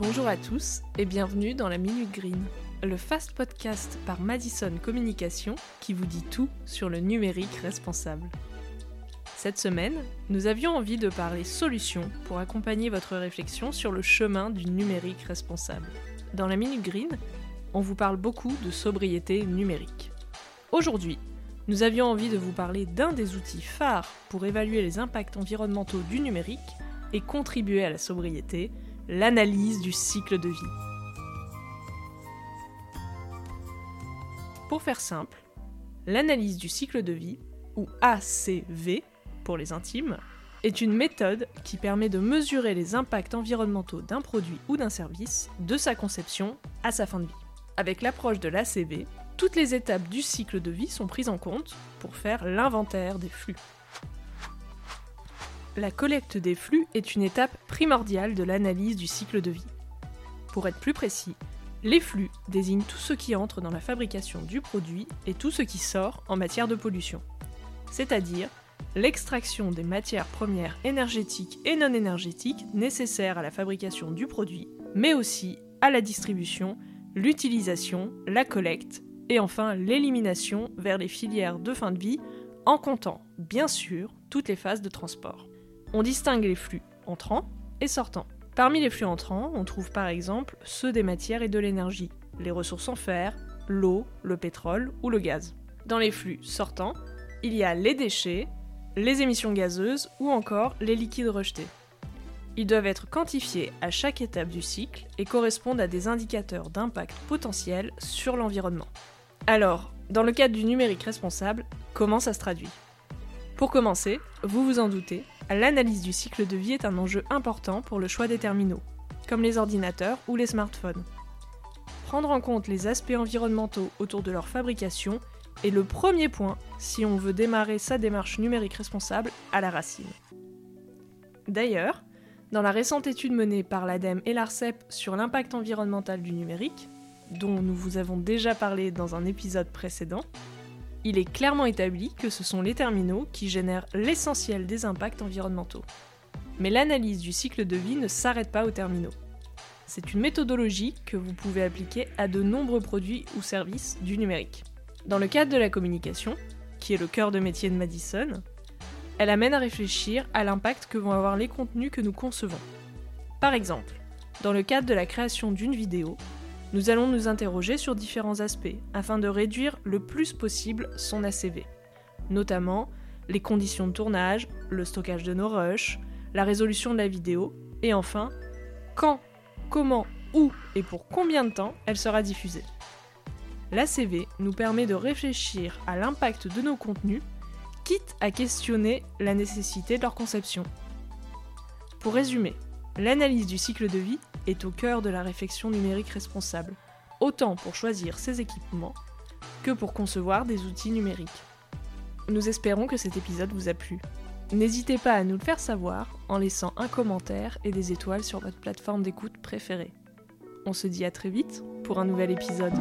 Bonjour à tous et bienvenue dans la Minute Green, le fast podcast par Madison Communication qui vous dit tout sur le numérique responsable. Cette semaine, nous avions envie de parler solutions pour accompagner votre réflexion sur le chemin du numérique responsable. Dans la Minute Green, on vous parle beaucoup de sobriété numérique. Aujourd'hui, nous avions envie de vous parler d'un des outils phares pour évaluer les impacts environnementaux du numérique et contribuer à la sobriété, l'analyse du cycle de vie. Pour faire simple, l'analyse du cycle de vie, ou ACV pour les intimes, est une méthode qui permet de mesurer les impacts environnementaux d'un produit ou d'un service de sa conception à sa fin de vie. Avec l'approche de l'ACV, toutes les étapes du cycle de vie sont prises en compte pour faire l'inventaire des flux. La collecte des flux est une étape primordiale de l'analyse du cycle de vie. Pour être plus précis, les flux désignent tout ce qui entre dans la fabrication du produit et tout ce qui sort en matière de pollution, c'est-à-dire l'extraction des matières premières énergétiques et non énergétiques nécessaires à la fabrication du produit, mais aussi à la distribution, l'utilisation, la collecte et enfin l'élimination vers les filières de fin de vie en comptant, bien sûr, toutes les phases de transport. On distingue les flux entrants et sortants. Parmi les flux entrants, on trouve par exemple ceux des matières et de l'énergie, les ressources en fer, l'eau, le pétrole ou le gaz. Dans les flux sortants, il y a les déchets, les émissions gazeuses ou encore les liquides rejetés. Ils doivent être quantifiés à chaque étape du cycle et correspondent à des indicateurs d'impact potentiel sur l'environnement. Alors, dans le cadre du numérique responsable, comment ça se traduit? Pour commencer, vous vous en doutez, l'analyse du cycle de vie est un enjeu important pour le choix des terminaux, comme les ordinateurs ou les smartphones. Prendre en compte les aspects environnementaux autour de leur fabrication est le premier point si on veut démarrer sa démarche numérique responsable à la racine. D'ailleurs, dans la récente étude menée par l'ADEME et l'ARCEP sur l'impact environnemental du numérique, dont nous vous avons déjà parlé dans un épisode précédent, il est clairement établi que ce sont les terminaux qui génèrent l'essentiel des impacts environnementaux. Mais l'analyse du cycle de vie ne s'arrête pas aux terminaux. C'est une méthodologie que vous pouvez appliquer à de nombreux produits ou services du numérique. Dans le cadre de la communication, qui est le cœur de métier de Madison, elle amène à réfléchir à l'impact que vont avoir les contenus que nous concevons. Par exemple, dans le cadre de la création d'une vidéo, nous allons nous interroger sur différents aspects afin de réduire le plus possible son ACV, notamment les conditions de tournage, le stockage de nos rushs, la résolution de la vidéo et enfin quand, comment, où et pour combien de temps elle sera diffusée. L'ACV nous permet de réfléchir à l'impact de nos contenus, quitte à questionner la nécessité de leur conception. Pour résumer, l'analyse du cycle de vie est au cœur de la réflexion numérique responsable, autant pour choisir ses équipements que pour concevoir des outils numériques. Nous espérons que cet épisode vous a plu. N'hésitez pas à nous le faire savoir en laissant un commentaire et des étoiles sur votre plateforme d'écoute préférée. On se dit à très vite pour un nouvel épisode.